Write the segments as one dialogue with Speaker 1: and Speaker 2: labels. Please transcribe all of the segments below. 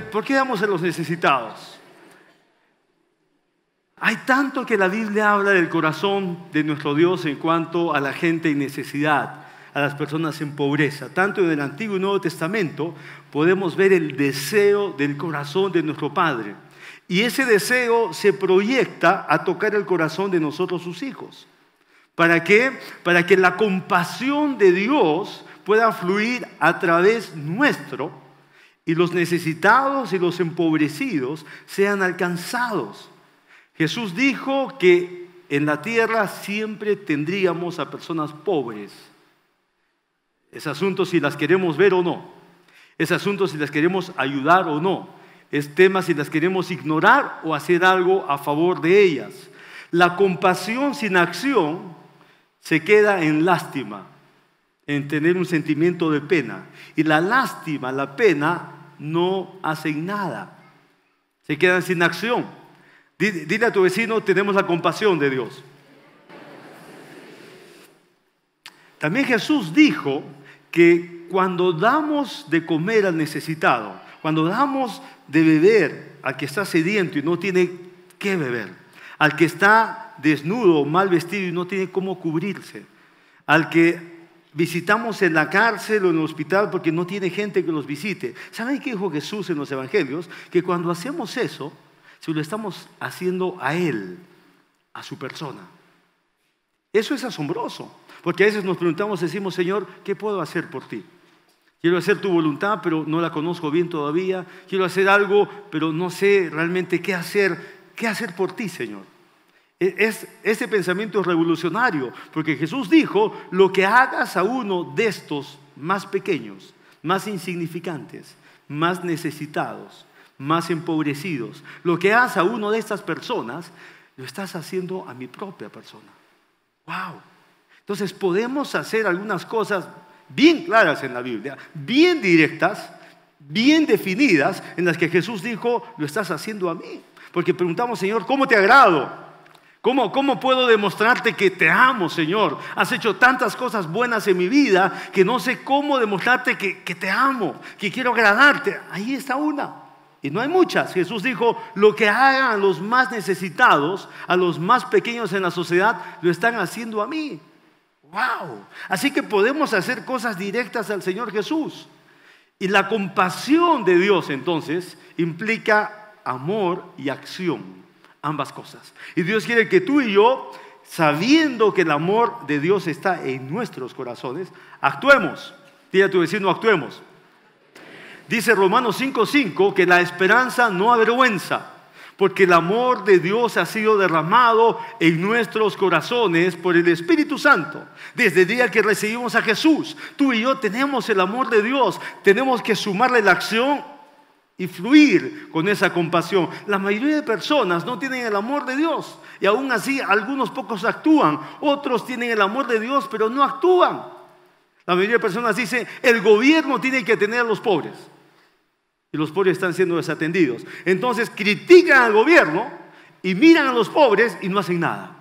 Speaker 1: ¿por qué damos a los necesitados? Hay tanto que la Biblia habla del corazón de nuestro Dios en cuanto a la gente en necesidad, a las personas en pobreza. Tanto en el Antiguo y Nuevo Testamento podemos ver el deseo del corazón de nuestro Padre. Y ese deseo se proyecta a tocar el corazón de nosotros sus hijos. ¿Para qué? Para que la compasión de Dios pueda fluir a través nuestro y los necesitados y los empobrecidos sean alcanzados. Jesús dijo que en la tierra siempre tendríamos a personas pobres. Es asunto si las queremos ver o no. Es asunto si las queremos ayudar o no. Es tema si las queremos ignorar o hacer algo a favor de ellas. La compasión sin acción se queda en lástima, en tener un sentimiento de pena. Y la lástima, la pena, no hacen nada. Se quedan sin acción. Dile a tu vecino, tenemos la compasión de Dios. También Jesús dijo que cuando damos de comer al necesitado, cuando damos de beber al que está sediento y no tiene qué beber, al que está desnudo, mal vestido y no tiene cómo cubrirse, al que visitamos en la cárcel o en el hospital porque no tiene gente que los visite. ¿Saben qué dijo Jesús en los evangelios? Que cuando hacemos eso, si lo estamos haciendo a Él, a su persona. Eso es asombroso, porque a veces nos preguntamos, decimos, Señor, ¿qué puedo hacer por ti? Quiero hacer tu voluntad, pero no la conozco bien todavía. Quiero hacer algo, pero no sé realmente qué hacer. ¿Qué hacer por ti, Señor? E, es, ese pensamiento revolucionario, porque Jesús dijo, lo que hagas a uno de estos más pequeños, más insignificantes, más necesitados, más empobrecidos. Lo que haces a uno de estas personas, lo estás haciendo a mi propia persona. ¡Wow! Entonces podemos hacer algunas cosas bien claras en la Biblia, bien directas, bien definidas, en las que Jesús dijo, lo estás haciendo a mí. Porque preguntamos, Señor, ¿cómo te agrado? ¿Cómo, ¿Cómo puedo demostrarte que te amo, Señor? Has hecho tantas cosas buenas en mi vida que no sé cómo demostrarte que, que te amo, que quiero agradarte. Ahí está una. Y no hay muchas. Jesús dijo, lo que hagan a los más necesitados, a los más pequeños en la sociedad, lo están haciendo a mí. ¡Wow! Así que podemos hacer cosas directas al Señor Jesús. Y la compasión de Dios entonces implica amor y acción, ambas cosas. Y Dios quiere que tú y yo, sabiendo que el amor de Dios está en nuestros corazones, actuemos. Dile a tu vecino, actuemos. Dice Romanos 5:5 que la esperanza no avergüenza, porque el amor de Dios ha sido derramado en nuestros corazones por el Espíritu Santo. Desde el día que recibimos a Jesús, tú y yo tenemos el amor de Dios, tenemos que sumarle la acción y fluir con esa compasión. La mayoría de personas no tienen el amor de Dios y aún así algunos pocos actúan, otros tienen el amor de Dios pero no actúan. La mayoría de personas dicen, el gobierno tiene que tener a los pobres y los pobres están siendo desatendidos. Entonces critican al gobierno y miran a los pobres y no hacen nada.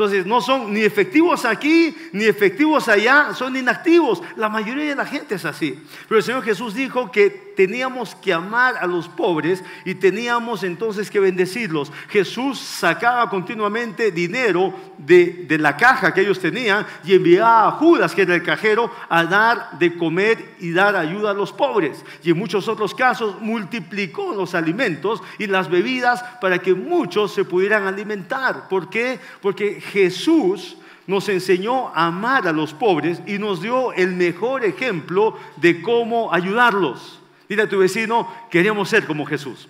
Speaker 1: Entonces no son ni efectivos aquí ni efectivos allá, son inactivos. La mayoría de la gente es así. Pero el Señor Jesús dijo que teníamos que amar a los pobres y teníamos entonces que bendecirlos. Jesús sacaba continuamente dinero de, de, la caja que ellos tenían y enviaba a Judas, que era el cajero, a dar de comer y dar ayuda a los pobres. Y en muchos otros casos multiplicó los alimentos y las bebidas para que muchos se pudieran alimentar. ¿Por qué? Porque Jesús nos enseñó a amar a los pobres y nos dio el mejor ejemplo de cómo ayudarlos. Dile a tu vecino, queremos ser como Jesús.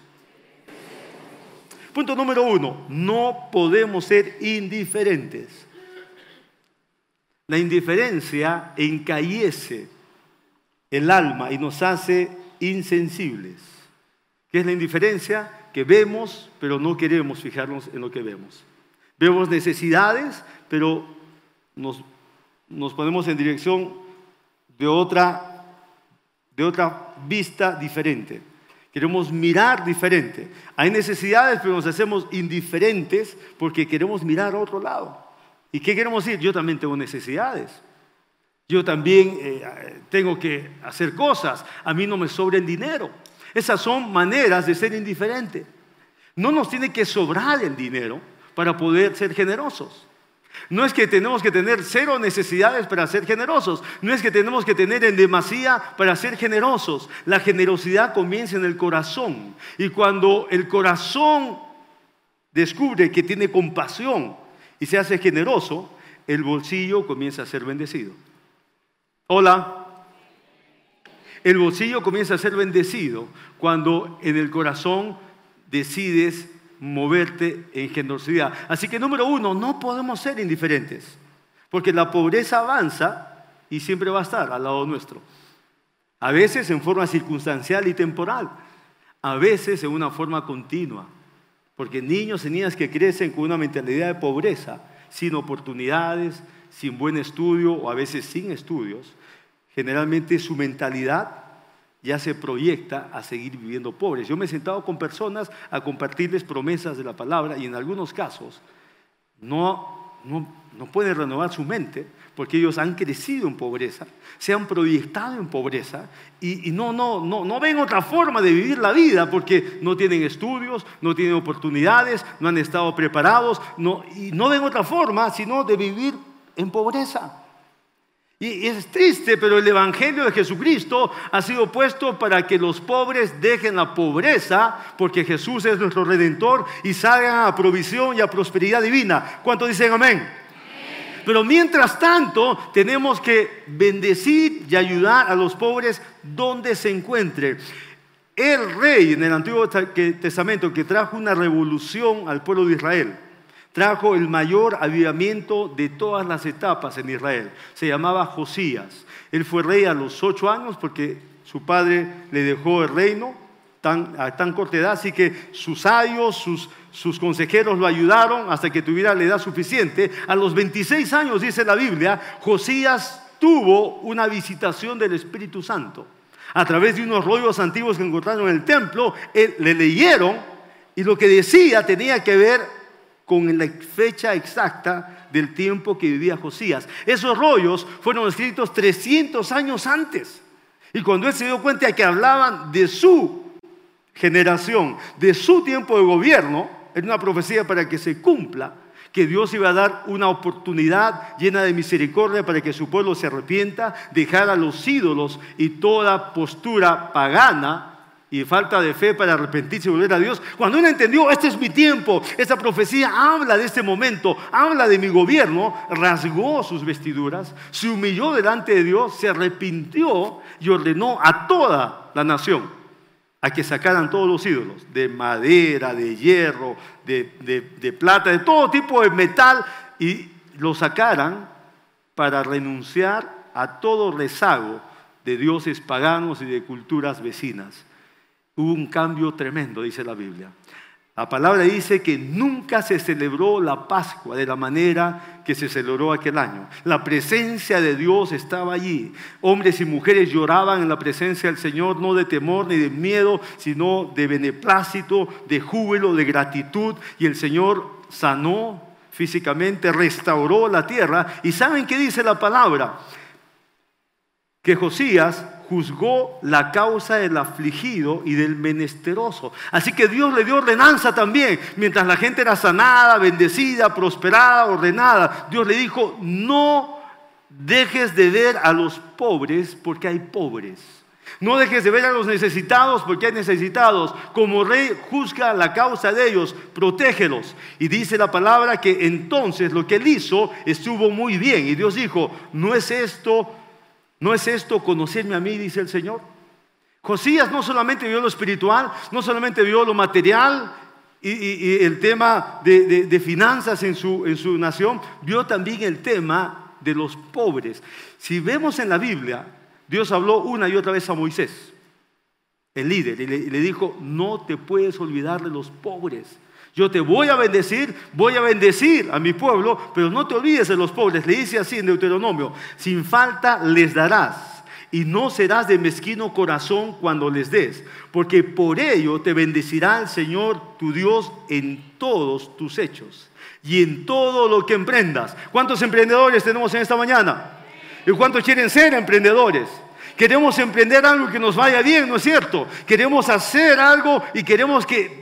Speaker 1: Punto número uno, no podemos ser indiferentes. La indiferencia encallece el alma y nos hace insensibles. ¿Qué es la indiferencia? Que vemos, pero no queremos fijarnos en lo que vemos. Vemos necesidades, pero nos, nos ponemos en dirección de otra de otra vista diferente. Queremos mirar diferente. Hay necesidades, pero nos hacemos indiferentes porque queremos mirar a otro lado. ¿Y qué queremos decir? Yo también tengo necesidades. Yo también eh, tengo que hacer cosas. A mí no me sobra el dinero. Esas son maneras de ser indiferente. No nos tiene que sobrar el dinero para poder ser generosos. No es que tenemos que tener cero necesidades para ser generosos. No es que tenemos que tener en demasía para ser generosos. La generosidad comienza en el corazón. Y cuando el corazón descubre que tiene compasión y se hace generoso, el bolsillo comienza a ser bendecido. Hola. El bolsillo comienza a ser bendecido cuando en el corazón decides moverte en generosidad. Así que número uno, no podemos ser indiferentes, porque la pobreza avanza y siempre va a estar al lado nuestro. A veces en forma circunstancial y temporal, a veces en una forma continua, porque niños y niñas que crecen con una mentalidad de pobreza, sin oportunidades, sin buen estudio o a veces sin estudios, generalmente su mentalidad ya se proyecta a seguir viviendo pobres. Yo me he sentado con personas a compartirles promesas de la palabra y en algunos casos no, no, no pueden renovar su mente porque ellos han crecido en pobreza, se han proyectado en pobreza y, no, no, no, no ven otra forma de vivir la vida porque no tienen estudios, no tienen oportunidades, no han estado preparados no, y no ven otra forma sino de vivir en pobreza. Y es triste, pero el Evangelio de Jesucristo ha sido puesto para que los pobres dejen la pobreza, porque Jesús es nuestro redentor y salgan a provisión y a prosperidad divina. ¿Cuántos dicen amén? Pero mientras tanto, tenemos que bendecir y ayudar a los pobres donde se encuentren. El rey en el Antiguo Testamento que trajo una revolución al pueblo de Israel trajo el mayor avivamiento de todas las etapas en Israel. Se llamaba Josías. Él fue rey a los ocho años porque su padre le dejó el reino a tan corta edad, así que sus ayos, sus, sus consejeros lo ayudaron hasta que tuviera la edad suficiente. A los 26 años, dice la Biblia, Josías tuvo una visitación del Espíritu Santo. A través de unos rollos antiguos que encontraron en el templo, le leyeron y lo que decía tenía que ver con la fecha exacta del tiempo que vivía Josías. Esos rollos fueron escritos 300 años antes. Y cuando él se dio cuenta de que hablaban de su generación, de su tiempo de gobierno, era una profecía para que se cumpla, que Dios iba a dar una oportunidad llena de misericordia para que su pueblo se arrepienta, dejar a los ídolos y toda postura pagana y falta de fe para arrepentirse y volver a Dios. Cuando él entendió, este es mi tiempo, esta profecía habla de este momento, habla de mi gobierno, rasgó sus vestiduras, se humilló delante de Dios, se arrepintió y ordenó a toda la nación a que sacaran todos los ídolos, de madera, de hierro, de, plata, de todo tipo de metal, y lo sacaran para renunciar a todo rezago de dioses paganos y de culturas vecinas. Hubo un cambio tremendo, dice la Biblia. La palabra dice que nunca se celebró la Pascua de la manera que se celebró aquel año. La presencia de Dios estaba allí. Hombres y mujeres lloraban en la presencia del Señor, no de temor ni de miedo, sino de beneplácito, de júbilo, de gratitud. Y el Señor sanó físicamente, restauró la tierra. ¿Y saben qué dice la palabra? Que Josías juzgó la causa del afligido y del menesteroso. Así que Dios le dio ordenanza también. Mientras la gente era sanada, bendecida, prosperada, ordenada, Dios le dijo, no dejes de ver a los pobres porque hay pobres. No dejes de ver a los necesitados porque hay necesitados. Como rey, juzga la causa de ellos, protégelos. Y dice la palabra que entonces lo que él hizo estuvo muy bien. Y Dios dijo, no es esto ¿No es esto conocerme a mí, dice el Señor? Josías no solamente vio lo espiritual, no solamente vio lo material y, el tema de, finanzas en su, en su nación, vio también el tema de los pobres. Si vemos en la Biblia, Dios habló una y otra vez a Moisés, el líder, y le dijo, no te puedes olvidar de los pobres. Yo te voy a bendecir, voy a bendecir a mi pueblo, pero no te olvides de los pobres. Le dice así en Deuteronomio, sin falta les darás y no serás de mezquino corazón cuando les des, porque por ello te bendecirá el Señor tu Dios en todos tus hechos y en todo lo que emprendas. ¿Cuántos emprendedores tenemos en esta mañana? ¿Y cuántos quieren ser emprendedores? Queremos emprender algo que nos vaya bien, ¿no es cierto? Queremos hacer algo y queremos que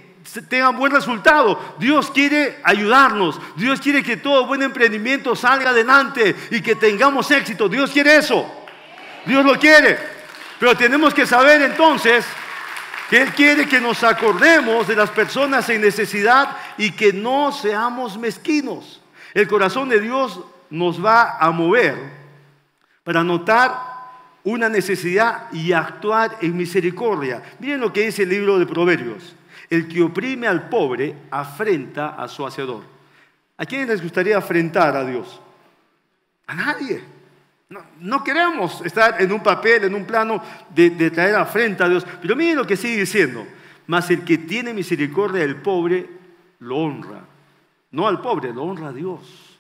Speaker 1: tenga buen resultado. Dios quiere ayudarnos. Dios quiere que todo buen emprendimiento salga adelante y que tengamos éxito. Dios quiere eso. Dios lo quiere. Pero tenemos que saber entonces que Él quiere que nos acordemos de las personas en necesidad y que no seamos mezquinos. El corazón de Dios nos va a mover para notar una necesidad y actuar en misericordia. Miren lo que dice el libro de Proverbios. El que oprime al pobre afrenta a su hacedor. ¿A quién les gustaría afrentar a Dios? A nadie. No, queremos estar en un papel, en un plano de, traer afrenta a Dios. Pero miren lo que sigue diciendo. Mas el que tiene misericordia del pobre, lo honra. No al pobre, lo honra a Dios.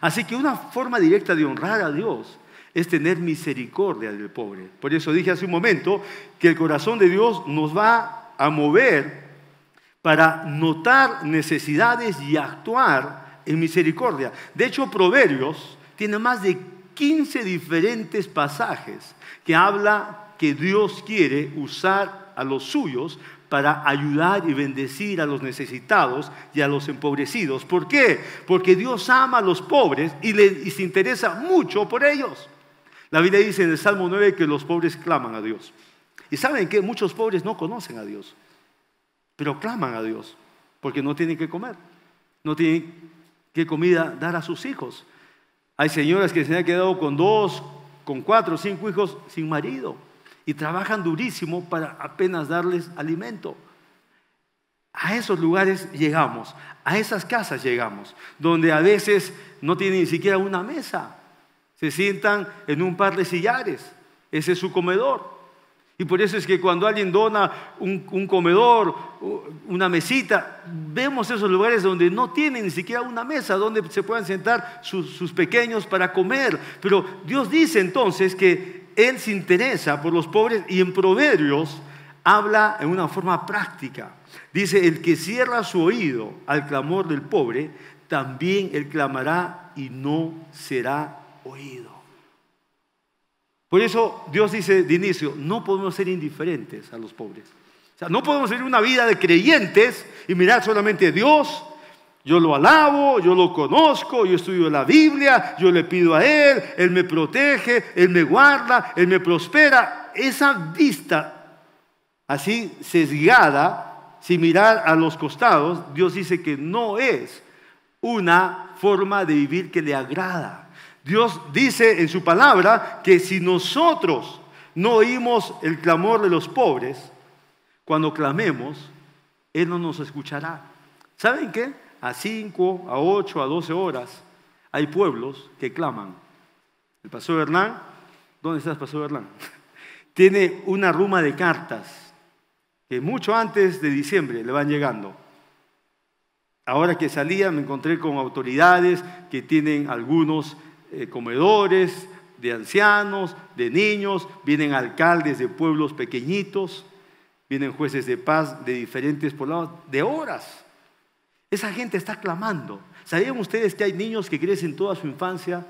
Speaker 1: Así que una forma directa de honrar a Dios es tener misericordia del pobre. Por eso dije hace un momento que el corazón de Dios nos va a mover para notar necesidades y actuar en misericordia. De hecho, Proverbios tiene más de 15 diferentes pasajes que habla que Dios quiere usar a los suyos para ayudar y bendecir a los necesitados y a los empobrecidos. ¿Por qué? Porque Dios ama a los pobres y, se interesa mucho por ellos. La Biblia dice en el Salmo 9 que los pobres claman a Dios. Y saben que muchos pobres no conocen a Dios, pero claman a Dios porque no tienen que comer, no tienen qué comida dar a sus hijos. Hay señoras que se han quedado con dos, con cuatro, cinco hijos sin marido y trabajan durísimo para apenas darles alimento. A esos lugares llegamos, a esas casas llegamos, donde a veces no tienen ni siquiera una mesa. Se sientan en un par de sillares. Ese es su comedor. Y por eso es que cuando alguien dona un, comedor, una mesita, vemos esos lugares donde no tienen ni siquiera una mesa donde se puedan sentar sus, pequeños para comer. Pero Dios dice entonces que Él se interesa por los pobres y en Proverbios habla en una forma práctica. Dice, el que cierra su oído al clamor del pobre, también él clamará y no será oído. Por eso Dios dice de inicio, no podemos ser indiferentes a los pobres. O sea, no podemos vivir una vida de creyentes y mirar solamente a Dios. Yo lo alabo, yo lo conozco, yo estudio la Biblia, yo le pido a Él, Él me protege, Él me guarda, Él me prospera. Esa vista así sesgada, sin mirar a los costados, Dios dice que no es una forma de vivir que le agrada. Dios dice en su palabra que si nosotros no oímos el clamor de los pobres, cuando clamemos, Él no nos escuchará. ¿Saben qué? A 5, a 8, a 12 horas hay pueblos que claman. El pastor Hernán, ¿dónde estás, pastor Hernán? Tiene una ruma de cartas que mucho antes de diciembre le van llegando. Ahora que salía me encontré con autoridades que tienen algunos eh, comedores de ancianos, de niños, vienen alcaldes de pueblos pequeñitos, vienen jueces de paz de diferentes poblados, de horas. Esa gente está clamando. ¿Sabían ustedes que hay niños que crecen toda su infancia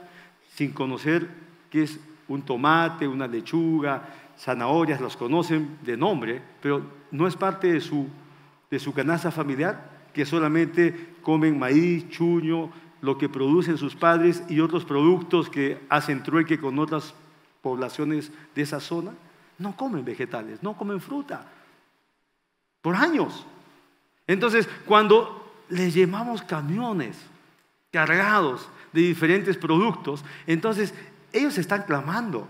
Speaker 1: sin conocer qué es un tomate, una lechuga, zanahorias, los conocen de nombre, pero no es parte de su, de su canasta familiar, que solamente comen maíz, chuño, lo que producen sus padres y otros productos que hacen trueque con otras poblaciones de esa zona, no comen vegetales, no comen fruta. Por años. Entonces, cuando les llevamos camiones cargados de diferentes productos, entonces ellos están clamando.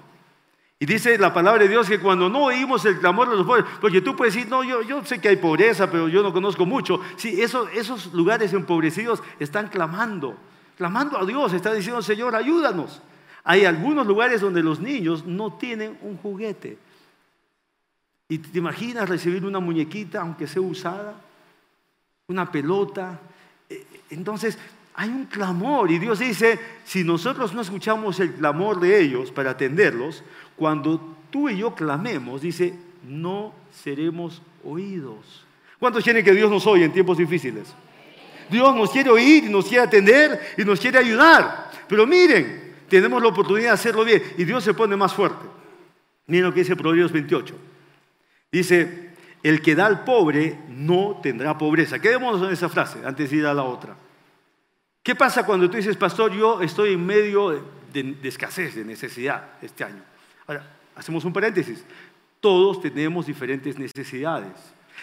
Speaker 1: Y dice la palabra de Dios que cuando no oímos el clamor de los pobres, porque tú puedes decir, no, yo, sé que hay pobreza, pero yo no conozco mucho. Sí, esos lugares empobrecidos están clamando, clamando a Dios, están diciendo, Señor, ayúdanos. Hay algunos lugares donde los niños no tienen un juguete. Y te imaginas recibir una muñequita, aunque sea usada, una pelota. E, entonces, hay un clamor y Dios dice, si nosotros no escuchamos el clamor de ellos para atenderlos, cuando tú y yo clamemos, dice, no seremos oídos. ¿Cuántos quieren que Dios nos oye en tiempos difíciles? Dios nos quiere oír y nos quiere atender y nos quiere ayudar. Pero miren, tenemos la oportunidad de hacerlo bien y Dios se pone más fuerte. Miren lo que dice Proverbios 28. Dice, el que da al pobre no tendrá pobreza. Quedémonos en esa frase antes de ir a la otra. ¿Qué pasa cuando tú dices, pastor, yo estoy en medio de, escasez, de necesidad este año? Ahora, hacemos un paréntesis. Todos tenemos diferentes necesidades.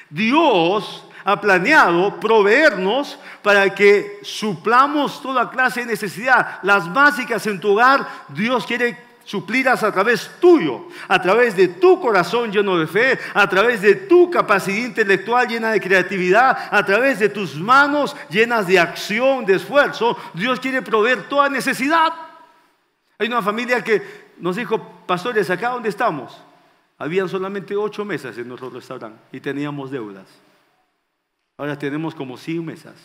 Speaker 1: Dios ha planeado proveernos para que suplamos toda clase de necesidad. Las básicas en tu hogar, Dios quiere suplirlas a través tuyo, a través de tu corazón lleno de fe, a través de tu capacidad intelectual llena de creatividad, a través de tus manos llenas de acción, de esfuerzo. Dios quiere proveer toda necesidad. Hay una familia que nos dijo, pastores, acá donde estamos, habían solamente ocho mesas en nuestro restaurante y teníamos deudas. Ahora tenemos como 100 mesas.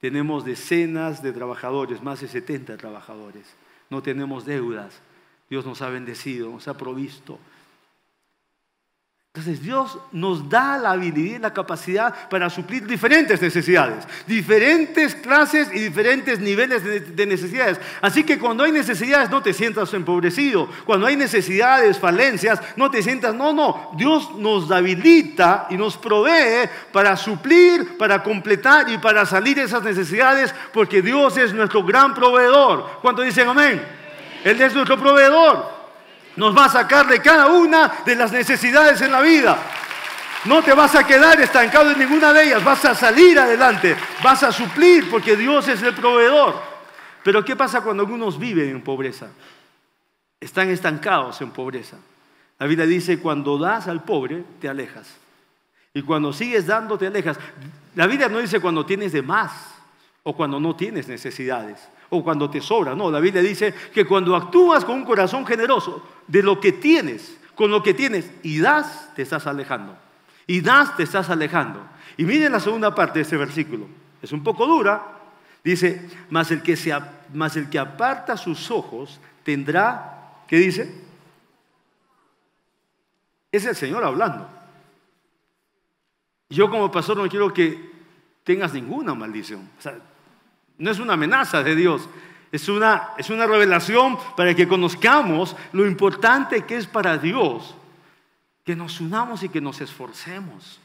Speaker 1: Tenemos decenas de trabajadores, más de 70 trabajadores no tenemos deudas. Dios nos ha bendecido, nos ha provisto. Entonces Dios nos da la habilidad y la capacidad para suplir diferentes necesidades, diferentes clases y diferentes niveles de, necesidades. Así que cuando hay necesidades no te sientas empobrecido, cuando hay necesidades, falencias, no te sientas, no, no, Dios nos habilita y nos provee para suplir, para completar y para salir esas necesidades, porque Dios es nuestro gran proveedor. ¿Cuánto dicen amén? Él es nuestro proveedor nos va a sacar de cada una de las necesidades en la vida. No te vas a quedar estancado en ninguna de ellas, vas a salir adelante, vas a suplir porque Dios es el proveedor. Pero ¿qué pasa cuando algunos viven en pobreza? Están estancados en pobreza. La Biblia dice, cuando das al pobre, te alejas. Y cuando sigues dando, te alejas. La Biblia no dice cuando tienes de más o cuando no tienes necesidades o cuando te sobra. No, la Biblia dice que cuando actúas con un corazón generoso de lo que tienes, con lo que tienes, y das, te estás alejando. Y das, te estás alejando. Y miren la segunda parte de ese versículo. Es un poco dura. Dice, mas el que, se, el que aparta sus ojos tendrá, ¿qué dice? Es el Señor hablando. Yo como pastor no quiero que tengas ninguna maldición. O sea, no es una amenaza de Dios, es una, es una revelación para que conozcamos lo importante que es para Dios, que nos unamos y que nos esforcemos.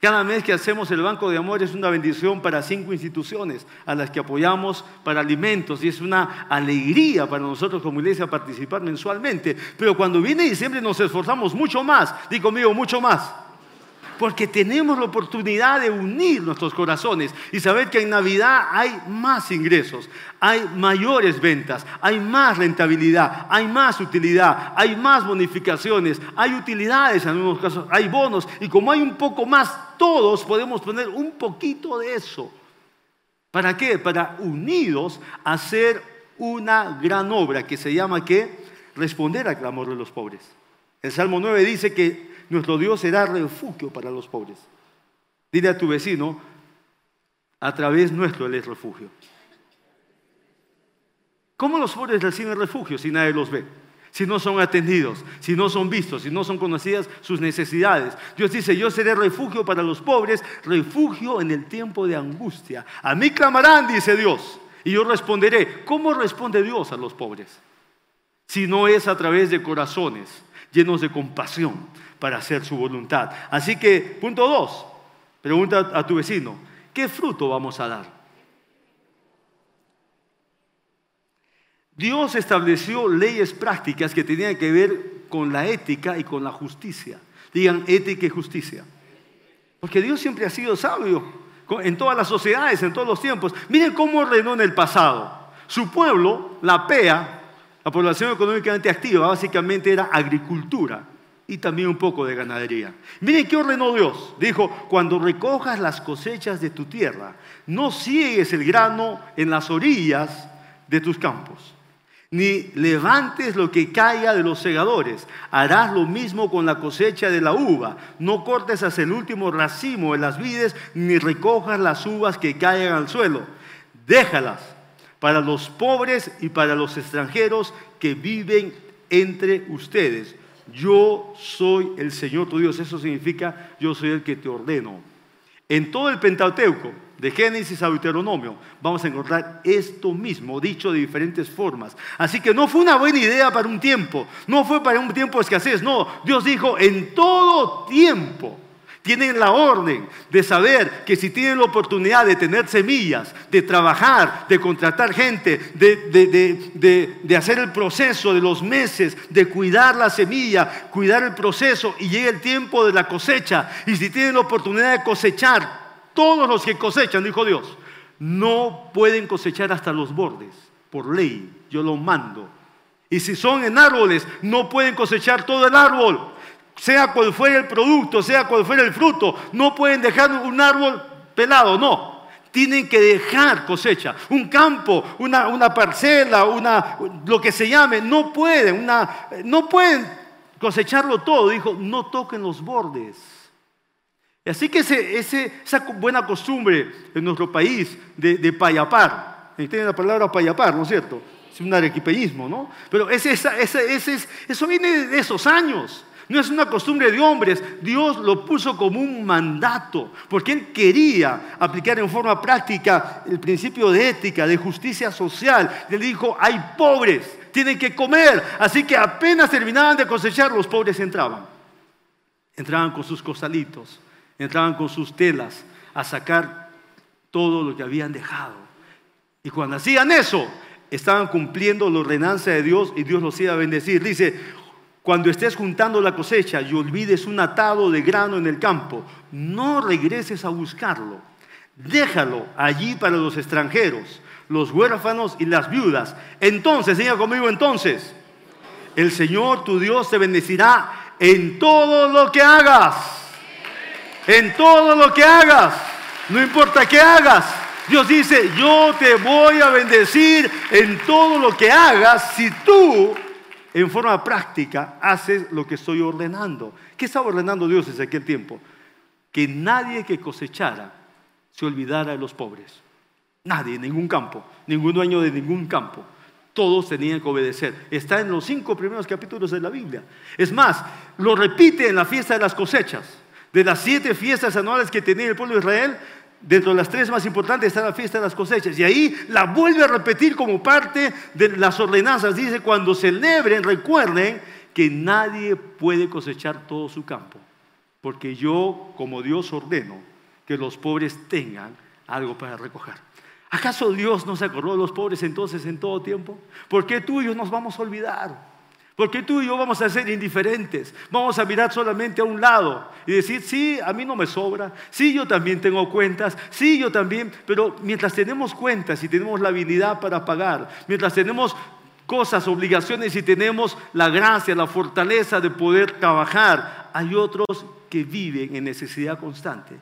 Speaker 1: Cada mes que hacemos el Banco de Amor es una bendición para cinco instituciones a las que apoyamos para alimentos y es una alegría para nosotros como iglesia participar mensualmente. Pero cuando viene diciembre nos esforzamos mucho más, di conmigo, mucho más porque tenemos la oportunidad de unir nuestros corazones y saber que en Navidad hay más ingresos, hay mayores ventas, hay más rentabilidad, hay más utilidad, hay más bonificaciones, hay utilidades en algunos casos, hay bonos y como hay un poco más, todos podemos poner un poquito de eso. ¿Para qué? Para unidos hacer una gran obra que se llama ¿qué? Responder al clamor de los pobres. El Salmo 9 dice que nuestro Dios será refugio para los pobres. Dile a tu vecino, a través nuestro Él es refugio. ¿Cómo los pobres reciben refugio si nadie los ve? Si no son atendidos, si no son vistos, si no son conocidas sus necesidades. Dios dice, yo seré refugio para los pobres, refugio en el tiempo de angustia. A mí clamarán, dice Dios, y yo responderé. ¿Cómo responde Dios a los pobres? Si no es a través de corazones llenos de compasión, para hacer su voluntad. Así que, punto dos, pregunta a tu vecino, ¿qué fruto vamos a dar? Dios estableció leyes prácticas que tenían que ver con la ética y con la justicia. Digan ética y justicia. Porque Dios siempre ha sido sabio en todas las sociedades, en todos los tiempos. Miren cómo ordenó en el pasado. Su pueblo, la PEA, la población económicamente activa, básicamente era agricultura y también un poco de ganadería. Miren qué ordenó Dios. Dijo, cuando recojas las cosechas de tu tierra, no ciegues el grano en las orillas de tus campos, ni levantes lo que caiga de los segadores. Harás lo mismo con la cosecha de la uva. No cortes hasta el último racimo de las vides, ni recojas las uvas que caigan al suelo. Déjalas para los pobres y para los extranjeros que viven entre ustedes yo soy el Señor tu Dios. Eso significa yo soy el que te ordeno. En todo el Pentateuco, de Génesis a Deuteronomio, vamos a encontrar esto mismo, dicho de diferentes formas. Así que no fue una buena idea para un tiempo, no fue para un tiempo de escasez, no, Dios dijo en todo tiempo. Tienen la orden de saber que si tienen la oportunidad de tener semillas, de trabajar, de contratar gente, de, de, hacer el proceso de los meses, de cuidar la semilla, cuidar el proceso y llega el tiempo de la cosecha. Y si tienen la oportunidad de cosechar, todos los que cosechan, dijo Dios, no pueden cosechar hasta los bordes, por ley, yo lo mando. Y si son en árboles, no pueden cosechar todo el árbol, sea cual fuera el producto, sea cual fuera el fruto, no pueden dejar un árbol pelado, no. Tienen que dejar cosecha, un campo, una, una parcela, una, lo que se llame, no pueden, una, no pueden cosecharlo todo. Dijo, no toquen los bordes. Así que esa buena costumbre en nuestro país de, payapar, tiene la palabra payapar, ¿no es cierto? Es un arequipeísmo, ¿no? Pero eso viene de esos años. No es una costumbre de hombres, Dios lo puso como un mandato, porque Él quería aplicar en forma práctica el principio de ética, de justicia social. Él dijo, hay pobres, tienen que comer. Así que apenas terminaban de cosechar, los pobres entraban. Entraban con sus costalitos entraban con sus telas a sacar todo lo que habían dejado. Y cuando hacían eso, estaban cumpliendo la ordenanza de Dios y Dios los iba a bendecir. Dice, cuando estés juntando la cosecha y olvides un atado de grano en el campo, no regreses a buscarlo. Déjalo allí para los extranjeros, los huérfanos y las viudas. Entonces, diga conmigo entonces, el Señor tu Dios te bendecirá en todo lo que hagas en todo lo que hagas, no importa qué hagas. Dios dice, yo te voy a bendecir en todo lo que hagas si tú en forma práctica haces lo que estoy ordenando. ¿Qué estaba ordenando Dios desde aquel tiempo? Que nadie que cosechara se olvidara de los pobres. Nadie, ningún campo, ningún dueño de ningún campo. Todos tenían que obedecer. Está en los cinco primeros capítulos de la Biblia. Es más, lo repite en la fiesta de las cosechas. De las siete fiestas anuales que tenía el pueblo de Israel, dentro de las tres más importantes está la fiesta de las cosechas. Y ahí la vuelve a repetir como parte de las ordenanzas. Dice, cuando celebren, recuerden que nadie puede cosechar todo su campo. Porque yo, como Dios, ordeno que los pobres tengan algo para recoger. ¿Acaso Dios no se acordó de los pobres entonces en todo tiempo? ¿Por qué tú y yo nos vamos a olvidar? Porque tú y yo vamos a ser indiferentes, vamos a mirar solamente a un lado y decir, sí, a mí no me sobra, sí, yo también tengo cuentas, sí, yo también, pero mientras tenemos cuentas y tenemos la habilidad para pagar, mientras tenemos cosas, obligaciones y tenemos la gracia, la fortaleza de poder trabajar, hay otros que viven en necesidad constante.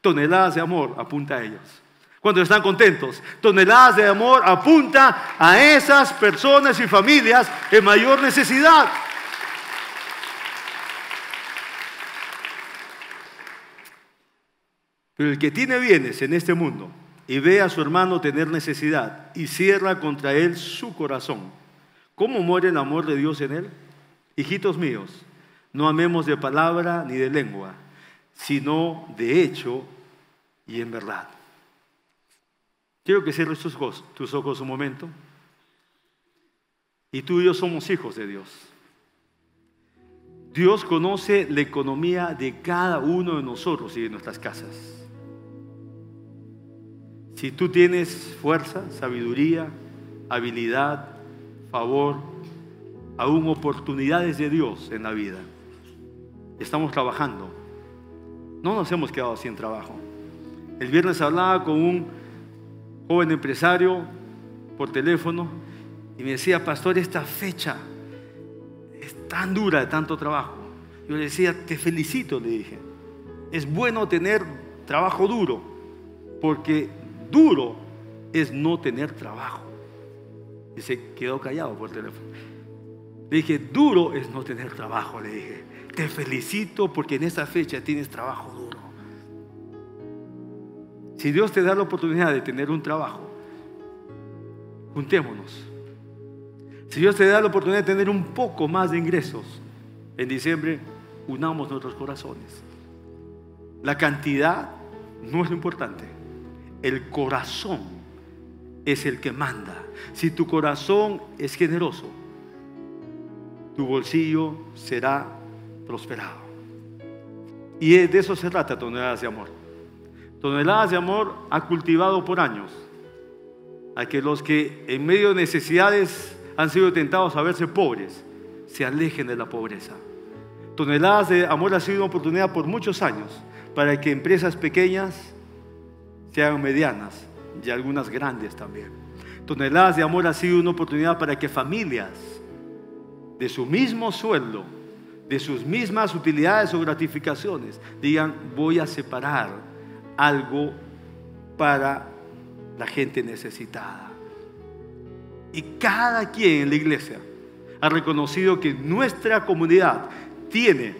Speaker 1: Toneladas de amor apunta a ellos cuando están contentos. Toneladas de amor apunta a esas personas y familias en mayor necesidad. Pero el que tiene bienes en este mundo y ve a su hermano tener necesidad y cierra contra él su corazón, ¿cómo muere el amor de Dios en él? Hijitos míos, no amemos de palabra ni de lengua, sino de hecho y en verdad. Quiero que cierres tus ojos, tus ojos un momento. Y tú y yo somos hijos de Dios. Dios conoce la economía de cada uno de nosotros y de nuestras casas. Si tú tienes fuerza, sabiduría, habilidad, favor, aún oportunidades de Dios en la vida, estamos trabajando. No nos hemos quedado sin trabajo. El viernes hablaba con un joven empresario por teléfono y me decía, pastor, esta fecha es tan dura de tanto trabajo. Yo le decía, te felicito, le dije. Es bueno tener trabajo duro, porque duro es no tener trabajo. Y se quedó callado por teléfono. Le dije, duro es no tener trabajo, le dije. Te felicito porque en esta fecha tienes trabajo duro. Si Dios te da la oportunidad de tener un trabajo, juntémonos. Si Dios te da la oportunidad de tener un poco más de ingresos, en diciembre unamos nuestros corazones. La cantidad no es lo importante. El corazón es el que manda. Si tu corazón es generoso, tu bolsillo será prosperado. Y de eso se trata toneladas de amor. Toneladas de amor ha cultivado por años a que los que en medio de necesidades han sido tentados a verse pobres, se alejen de la pobreza. Toneladas de amor ha sido una oportunidad por muchos años para que empresas pequeñas se hagan medianas y algunas grandes también. Toneladas de amor ha sido una oportunidad para que familias de su mismo sueldo, de sus mismas utilidades o gratificaciones, digan, voy a separar algo para la gente necesitada. Y cada quien en la iglesia ha reconocido que nuestra comunidad tiene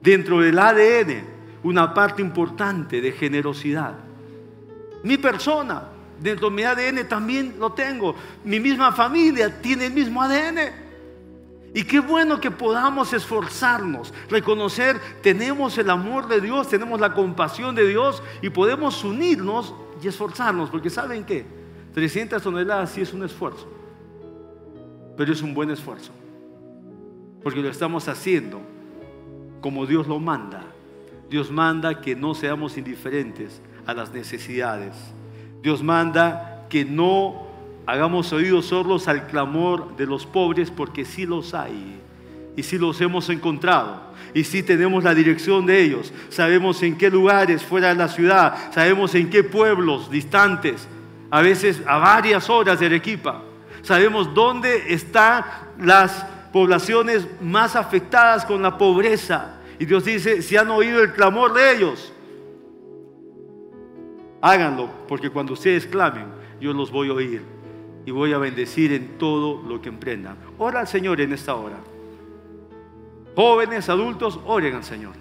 Speaker 1: dentro del ADN una parte importante de generosidad. Mi persona, dentro de mi ADN también lo tengo. Mi misma familia tiene el mismo ADN. Y qué bueno que podamos esforzarnos, reconocer, tenemos el amor de Dios, tenemos la compasión de Dios y podemos unirnos y esforzarnos, porque ¿saben qué? 300 toneladas sí es un esfuerzo, pero es un buen esfuerzo, porque lo estamos haciendo como Dios lo manda. Dios manda que no seamos indiferentes a las necesidades. Dios manda que no hagamos oídos sordos al clamor de los pobres, porque sí los hay. Y sí los hemos encontrado. Y sí tenemos la dirección de ellos. Sabemos en qué lugares fuera de la ciudad. Sabemos en qué pueblos distantes. A veces a varias horas de Arequipa. Sabemos dónde están las poblaciones más afectadas con la pobreza. Y Dios dice, si han oído el clamor de ellos, háganlo, porque cuando ustedes clamen, yo los voy a oír y voy a bendecir en todo lo que emprendan. Ora al Señor en esta hora. Jóvenes, adultos, oren al Señor.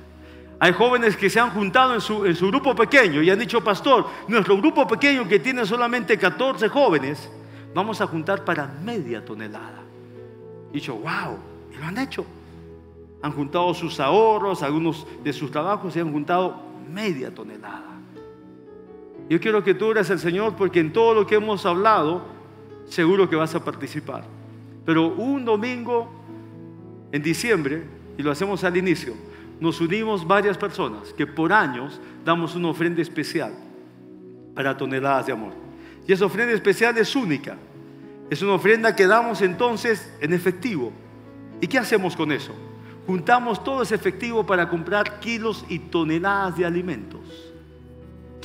Speaker 1: Hay jóvenes que se han juntado en su, en su grupo pequeño y han dicho, pastor, nuestro grupo pequeño que tiene solamente 14 jóvenes, vamos a juntar para media tonelada. Y dicho, wow, y lo han hecho. Han juntado sus ahorros, algunos de sus trabajos y han juntado media tonelada. Yo quiero que tú ores al Señor porque en todo lo que hemos hablado, seguro que vas a participar. Pero un domingo en diciembre, y lo hacemos al inicio, nos unimos varias personas que por años damos una ofrenda especial para toneladas de amor. Y esa ofrenda especial es única. Es una ofrenda que damos entonces en efectivo. ¿Y qué hacemos con eso? Juntamos todo ese efectivo para comprar kilos y toneladas de alimentos.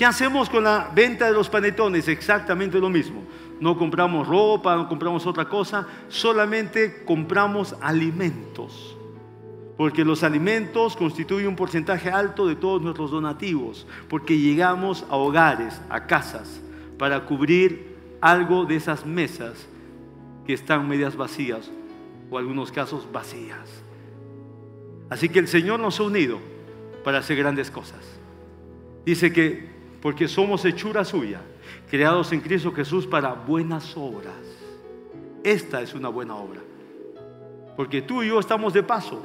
Speaker 1: ¿Qué hacemos con la venta de los panetones? Exactamente lo mismo. No compramos ropa, no compramos otra cosa, solamente compramos alimentos. Porque los alimentos constituyen un porcentaje alto de todos nuestros donativos, porque llegamos a hogares, a casas, para cubrir algo de esas mesas que están medias vacías o en algunos casos vacías. Así que el Señor nos ha unido para hacer grandes cosas. Dice que porque somos hechura suya, creados en Cristo Jesús para buenas obras. Esta es una buena obra. Porque tú y yo estamos de paso.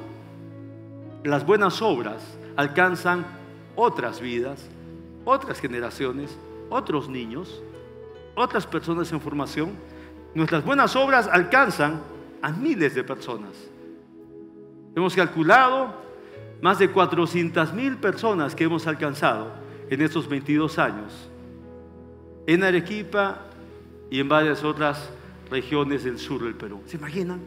Speaker 1: Las buenas obras alcanzan otras vidas, otras generaciones, otros niños, otras personas en formación. Nuestras buenas obras alcanzan a miles de personas. Hemos calculado más de 400 mil personas que hemos alcanzado en estos 22 años, en Arequipa y en varias otras regiones del sur del Perú. ¿Se imaginan?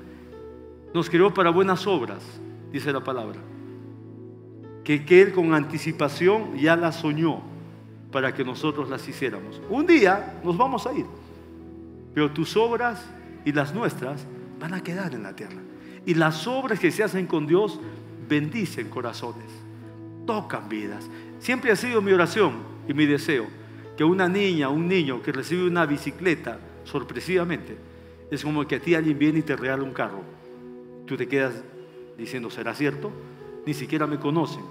Speaker 1: Nos creó para buenas obras, dice la palabra. Que, que Él con anticipación ya las soñó para que nosotros las hiciéramos. Un día nos vamos a ir, pero tus obras y las nuestras van a quedar en la tierra. Y las obras que se hacen con Dios bendicen corazones, tocan vidas. Siempre ha sido mi oración y mi deseo que una niña, un niño que recibe una bicicleta sorpresivamente, es como que a ti alguien viene y te regala un carro. Tú te quedas diciendo, ¿será cierto? Ni siquiera me conocen,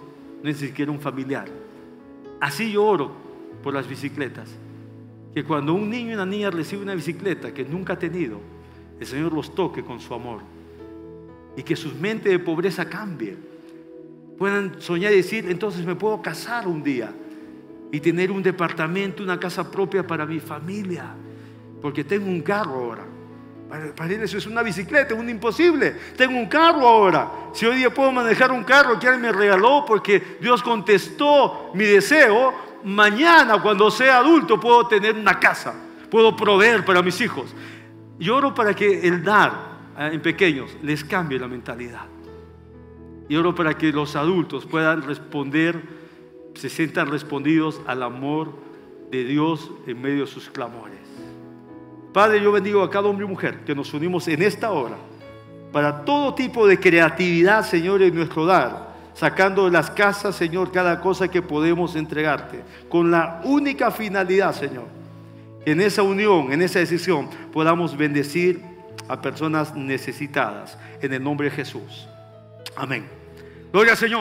Speaker 1: ni siquiera un familiar. Así yo oro por las bicicletas. Que cuando un niño y una niña recibe una bicicleta que nunca ha tenido, el Señor los toque con su amor y que su mente de pobreza cambie. Puedan soñar y decir, entonces me puedo casar un día y tener un departamento, una casa propia para mi familia, porque tengo un carro ahora. Para, él eso es una bicicleta, un imposible. Tengo un carro ahora. Si hoy día puedo manejar un carro que alguien me regaló porque Dios contestó mi deseo, mañana cuando sea adulto puedo tener una casa, puedo proveer para mis hijos. Yo para que el dar eh, en pequeños les cambie la mentalidad. Y oro para que los adultos puedan responder, se sientan respondidos al amor de Dios en medio de sus clamores. Padre, yo bendigo a cada hombre y mujer que nos unimos en esta hora para todo tipo de creatividad, Señor, en nuestro dar, sacando de las casas, Señor, cada cosa que podemos entregarte, con la única finalidad, Señor, en esa unión, en esa decisión, podamos bendecir a personas necesitadas, en el nombre de Jesús. Amén. Gloria al Señor.